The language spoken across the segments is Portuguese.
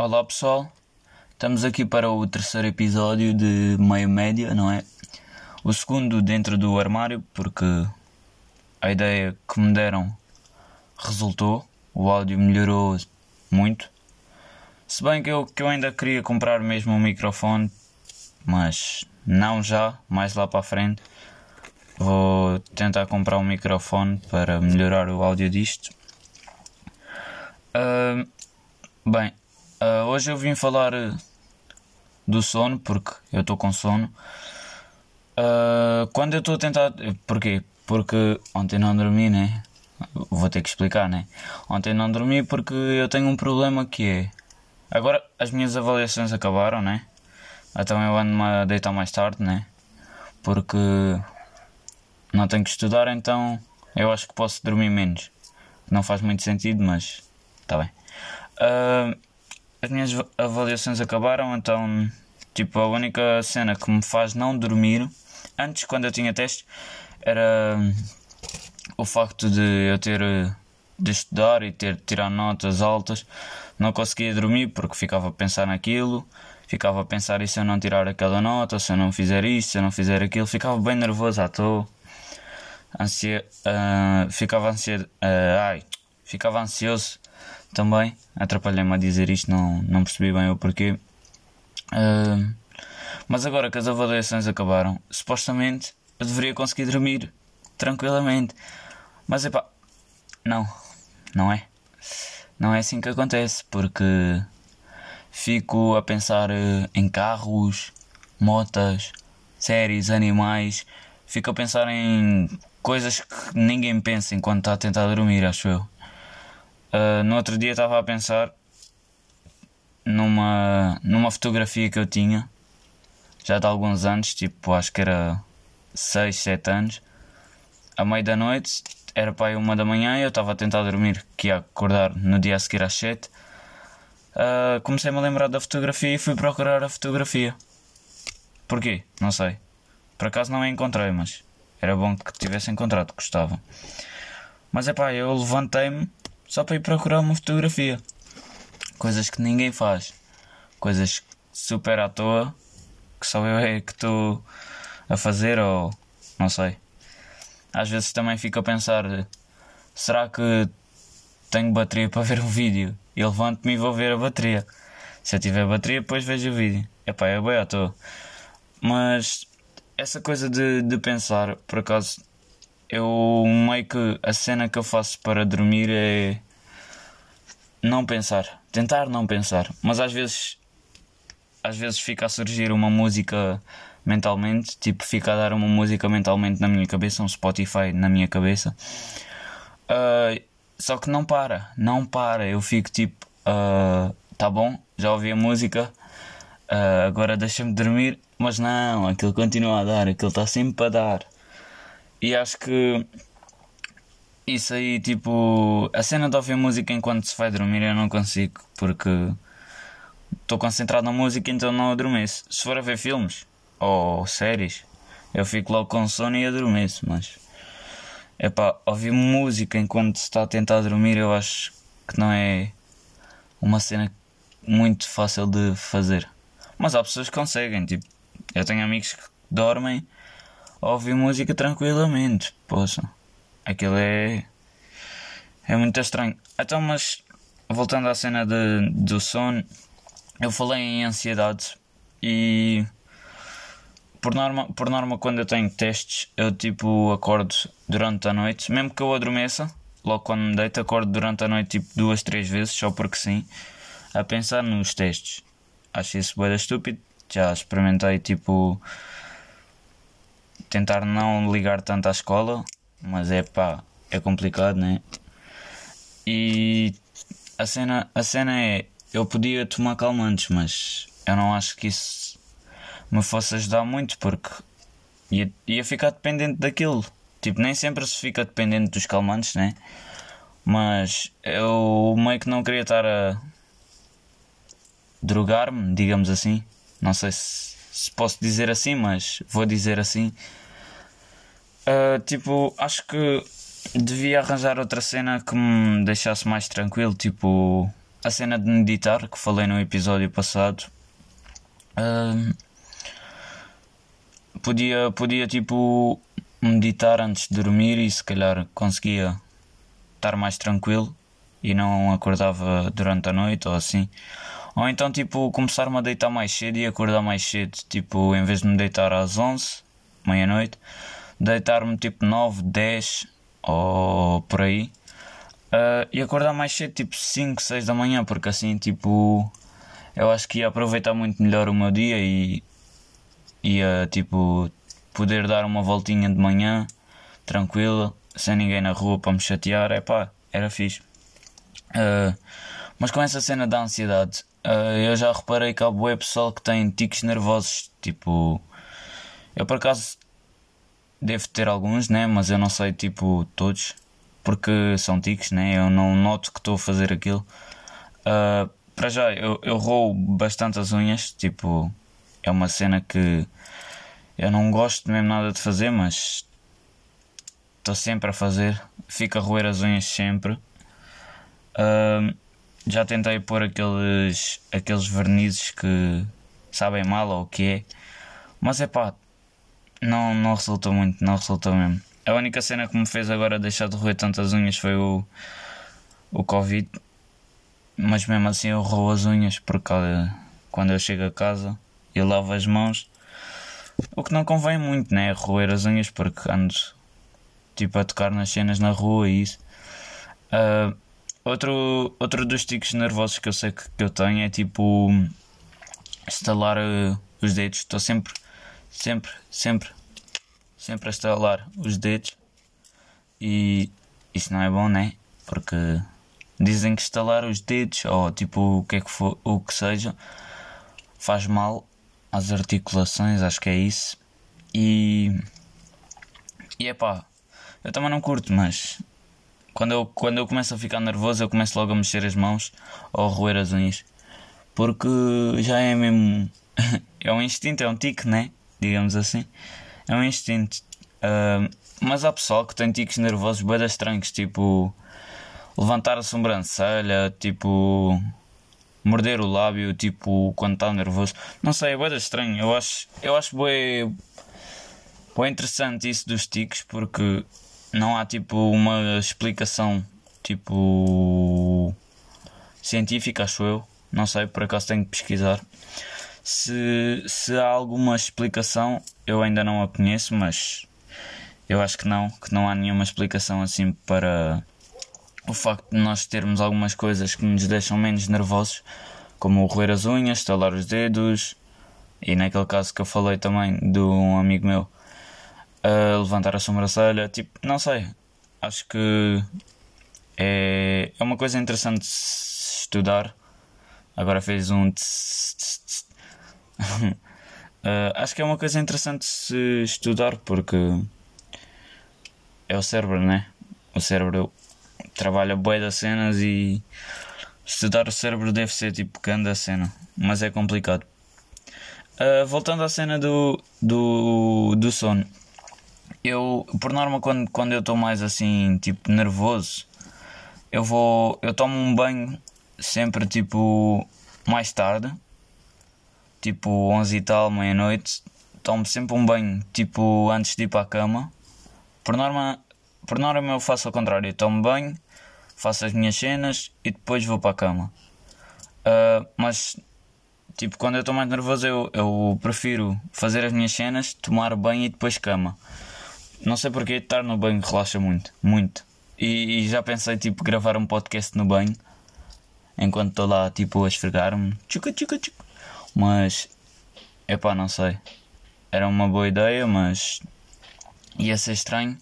Olá pessoal, estamos aqui para o terceiro episódio de Meio Média, não é? O segundo dentro do armário, porque a ideia que me deram resultou, o áudio melhorou muito. Se bem que eu, que eu ainda queria comprar mesmo um microfone, mas não já, mais lá para a frente. Vou tentar comprar um microfone para melhorar o áudio disto. Uh, bem, uh, hoje eu vim falar do sono, porque eu estou com sono. Uh, quando eu estou a tentar. Porquê? Porque ontem não dormi, né? Vou ter que explicar, né? Ontem não dormi porque eu tenho um problema que é. Agora as minhas avaliações acabaram, né? Então eu ando-me a deitar mais tarde, né? Porque não tenho que estudar, então eu acho que posso dormir menos. Não faz muito sentido, mas está bem. Uh, as minhas avaliações acabaram, então, tipo, a única cena que me faz não dormir, antes, quando eu tinha testes, era o facto de eu ter de estudar e ter de tirar notas altas. Não conseguia dormir porque ficava a pensar naquilo, ficava a pensar e se eu não tirar aquela nota, se eu não fizer isto, se eu não fizer aquilo, ficava bem nervoso à toa. Ansia, uh, ficava uh, ai, ficava ansioso também. Atrapalhei-me a dizer isto, não, não percebi bem o porquê. Uh, mas agora que as avaliações acabaram, supostamente eu deveria conseguir dormir tranquilamente. Mas epá, não, não é. Não é assim que acontece, porque fico a pensar em carros, motas, séries, animais. Fico a pensar em coisas que ninguém pensa enquanto está a tentar dormir, acho eu. Uh, no outro dia estava a pensar numa, numa fotografia que eu tinha já de alguns anos, tipo acho que era 6, 7 anos. À meia da noite, era para aí uma da manhã eu estava a tentar dormir, que ia acordar no dia a seguir às 7. Uh, Comecei-me a lembrar da fotografia e fui procurar a fotografia. Porquê? Não sei. Por acaso não a encontrei, mas era bom que tivesse encontrado, gostava. Mas é pá, eu levantei-me só para ir procurar uma fotografia. Coisas que ninguém faz. Coisas super à toa que só eu é que estou a fazer ou não sei. Às vezes também fico a pensar: será que tenho bateria para ver um vídeo? E levanto-me e vou ver a bateria. Se eu tiver bateria, depois vejo o vídeo. Epá, é bem à toa. Mas essa coisa de, de pensar, por acaso, eu meio que a cena que eu faço para dormir é não pensar, tentar não pensar, mas às vezes às vezes fica a surgir uma música mentalmente, tipo fica a dar uma música mentalmente na minha cabeça, um Spotify na minha cabeça. Uh, só que não para, não para, eu fico tipo, uh, tá bom, já ouvi a música, uh, agora deixa-me dormir mas não, aquilo continua a dar, aquilo está sempre a dar. E acho que isso aí, tipo, a cena de ouvir música enquanto se vai dormir eu não consigo, porque estou concentrado na música então não adormeço. Se for a ver filmes ou séries, eu fico logo com sono e adormeço, mas é pá, ouvir música enquanto se está a tentar dormir eu acho que não é uma cena muito fácil de fazer. Mas há pessoas que conseguem, tipo, eu tenho amigos que dormem ouvir música tranquilamente. Poxa, aquilo é. É muito estranho. Então, mas voltando à cena de, do sono, eu falei em ansiedade e. Por norma, por norma, quando eu tenho testes, eu tipo acordo durante a noite, mesmo que eu adormeça, logo quando me deito, acordo durante a noite tipo duas, três vezes, só porque sim, a pensar nos testes. Acho isso bem estúpido, já experimentei tipo tentar não ligar tanto à escola, mas é pá, é complicado, né? E a cena, a cena é eu podia tomar calmantes, mas eu não acho que isso me fosse ajudar muito porque ia, ia ficar dependente daquilo. Tipo, nem sempre se fica dependente dos calmantes, né? Mas eu meio que não queria estar a drogar-me, digamos assim. Não sei se, se, posso dizer assim, mas vou dizer assim. Uh, tipo, acho que devia arranjar outra cena que me deixasse mais tranquilo. Tipo, a cena de meditar que falei no episódio passado. Uh, podia, podia tipo meditar antes de dormir e se calhar conseguia estar mais tranquilo e não acordava durante a noite ou assim. Ou então tipo começar-me a deitar mais cedo e acordar mais cedo, tipo em vez de me deitar às 11, meia-noite, deitar-me tipo 9, 10 ou por aí. Uh, e acordar mais cedo, tipo 5, 6 da manhã, porque assim, tipo, eu acho que ia aproveitar muito melhor o meu dia e ia, tipo, poder dar uma voltinha de manhã, tranquila, sem ninguém na rua para me chatear, é pá, era fixe. Uh, mas com essa cena da ansiedade, uh, eu já reparei que há bué pessoal que tem tiques nervosos, tipo, eu por acaso devo ter alguns, né, mas eu não sei, tipo, todos porque são tiques, né? Eu não noto que estou a fazer aquilo. Uh, para já, eu, eu roo bastante as unhas, tipo, é uma cena que eu não gosto mesmo nada de fazer, mas estou sempre a fazer. Fico a roer as unhas sempre. Uh, já tentei pôr aqueles, aqueles vernizes que sabem mal ou o que é, mas é pá, não, não resultou muito, não resultou mesmo. A única cena que me fez agora deixar de roer tantas unhas foi o, o Covid. Mas mesmo assim eu roo as unhas porque quando eu chego a casa eu lavo as mãos. O que não convém muito, né? Roer as unhas porque ando tipo a tocar nas cenas na rua e isso. Uh, outro, outro dos tiques nervosos que eu sei que, que eu tenho é tipo estalar uh, os dedos. Estou sempre, sempre, sempre sempre a estalar os dedos e isso não é bom, né? Porque dizem que estalar os dedos ou tipo o que é que for, o que seja faz mal às articulações, acho que é isso. E e é pá, eu também não curto, mas quando eu, quando eu começo a ficar nervoso, eu começo logo a mexer as mãos ou a roer as unhas. Porque já é mesmo. é um instinto, é um tique, né? Digamos assim. É um instinto. Uh, mas há pessoal que tem tiques nervosos bem estranhos, tipo levantar a sobrancelha, tipo morder o lábio, tipo quando está nervoso. Não sei, é bem estranho. Eu acho, eu acho bem, bem interessante isso dos tiques porque não há tipo uma explicação tipo científica, acho eu. Não sei, por acaso tenho que pesquisar. Se, se há alguma explicação, eu ainda não a conheço, mas eu acho que não, que não há nenhuma explicação assim para o facto de nós termos algumas coisas que nos deixam menos nervosos, como roer as unhas, estalar os dedos, e naquele caso que eu falei também de um amigo meu, uh, levantar a sobrancelha, tipo, não sei, acho que é, é uma coisa interessante de estudar. Agora fez um tss, tss, tss, uh, acho que é uma coisa interessante se estudar porque é o cérebro, né? O cérebro trabalha bué das cenas e estudar o cérebro deve ser tipo grande a cena, mas é complicado. Uh, voltando à cena do, do, do sono, eu por norma quando, quando eu estou mais assim tipo nervoso, eu vou eu tomo um banho sempre tipo mais tarde tipo 11 e tal, meia-noite, tomo sempre um banho, tipo antes de ir para a cama. Por norma, por norma eu faço ao contrário, eu tomo banho, faço as minhas cenas e depois vou para a cama. Uh, mas, tipo, quando eu estou mais nervoso, eu, eu prefiro fazer as minhas cenas, tomar banho e depois cama. Não sei porque estar no banho relaxa muito, muito. E, e já pensei, tipo, gravar um podcast no banho enquanto estou lá, tipo, a esfregar-me. Tchuca, tchuca, tchuca. Mas, epá, não sei. Era uma boa ideia, mas ia ser estranho.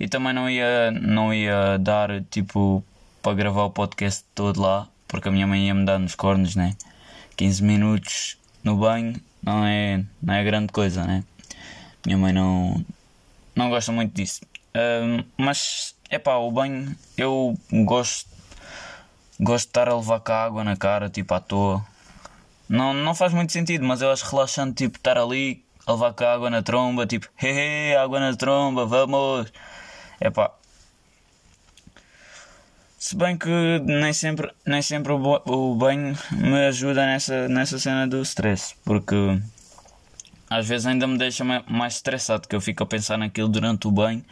E também não ia, não ia dar, tipo, para gravar o podcast todo lá, porque a minha mãe ia me dar nos cornos, né? 15 minutos no banho não é, não é grande coisa, né? Minha mãe não, não gosta muito disso. Uh, mas, é pá, o banho eu gosto, gosto de estar a levar com a água na cara, tipo à toa. Não, não faz muito sentido, mas eu acho relaxante tipo estar ali a levar com a água na tromba, tipo, hehe, água na tromba, vamos. É pá. Se bem que nem sempre, nem sempre o banho me ajuda nessa, nessa cena do stress, porque às vezes ainda me deixa ma- mais estressado, que eu fico a pensar naquilo durante o banho.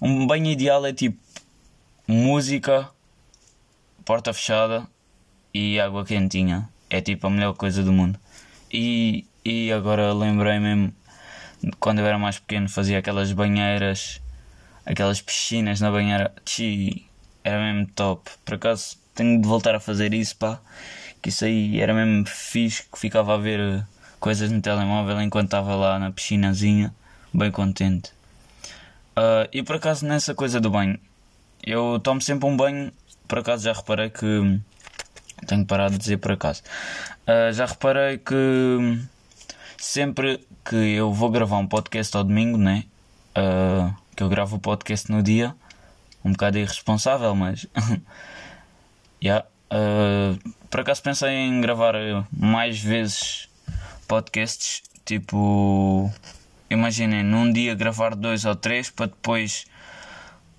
Um banho ideal é tipo música, porta fechada e água quentinha. É tipo a melhor coisa do mundo. E, e agora lembrei mesmo quando eu era mais pequeno fazia aquelas banheiras, aquelas piscinas na banheira. Tchi, era mesmo top. Por acaso tenho de voltar a fazer isso, pá. Que isso aí era mesmo fixe, que ficava a ver eh, coisas no telemóvel enquanto estava lá na piscinazinha, bem contente. Ah, e por acaso nessa coisa do banho, eu tomo sempre um banho, por acaso já reparei que. Tenho parar de dizer por acaso. Ah, já reparei que sempre que eu vou gravar um podcast ao domingo, né? Ah, que eu gravo o podcast no dia, um bocado irresponsável, mas. yeah. Ah, por acaso pensei em gravar mais vezes podcasts, tipo. Imaginem, num dia gravar dois ou três para depois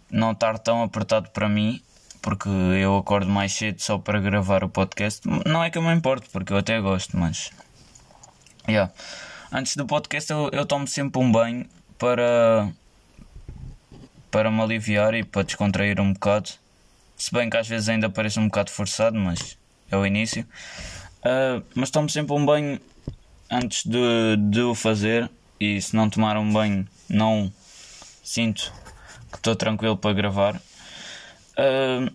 não estar tão apertado para mim, porque eu acordo mais cedo só para gravar o podcast. Não é que eu me importe, porque eu até gosto, mas. Yeah. Antes do podcast eu, eu tomo sempre um banho para. para me aliviar e para descontrair um bocado. Se bem que às vezes ainda parece um bocado forçado, mas é o início. Ah, mas tomo sempre um banho antes de, de o fazer e se não tomar um banho não sinto que estou tranquilo para gravar. Ah,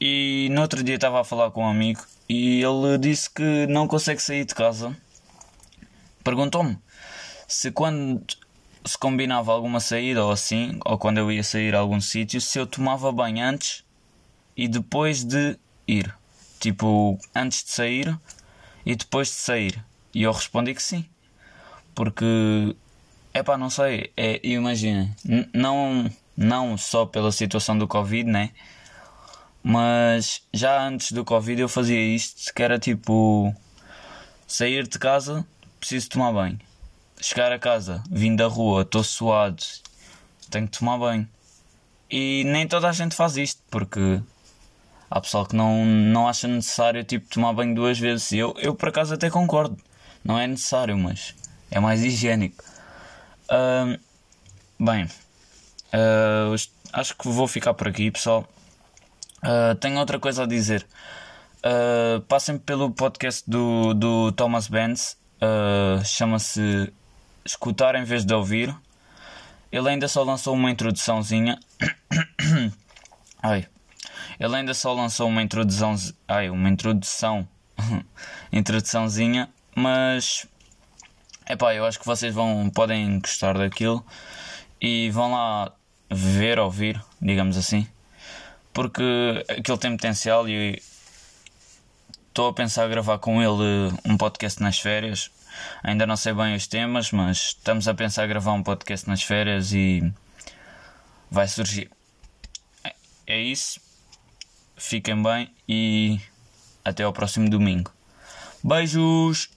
e no outro dia estava a falar com um amigo e ele disse que não consegue sair de casa. Perguntou-me se quando se combinava alguma saída ou assim, ou quando eu ia sair a algum sítio, se eu tomava banho antes e depois de ir. Tipo, antes de sair e depois de sair. E eu respondi que sim. Porque, é pá, não sei, é, imagina, não, não só pela situação do Covid, né? Mas já antes do Covid eu fazia isto, que era tipo sair de casa, preciso tomar banho. Chegar a casa, vim da rua, estou suado, tenho que tomar banho. E nem toda a gente faz isto, porque há pessoal que não, não acha necessário tipo, tomar banho duas vezes. Eu, eu por acaso até concordo, não é necessário, mas é mais higiênico. Ahm, bem, ah, os- acho que vou ficar por aqui, pessoal. Ah, tenho outra coisa a dizer. Uh, passem pelo podcast do, do Thomas Benz, uh, chama-se Escutar em vez de ouvir. Ele ainda só lançou uma introduçãozinha. Ai. Ele ainda só lançou uma introdução. Ai, uma introdução. introduçãozinha, mas. Epá, eu acho que vocês vão, podem gostar daquilo e vão lá ver, ouvir, digamos assim, porque aquilo tem potencial e estou a pensar gravar com ele um podcast nas férias. Ainda não sei bem os temas, mas estamos a pensar gravar um podcast nas férias e vai surgir. É- É isso. Fiquem bem e até ao próximo domingo. Beijos!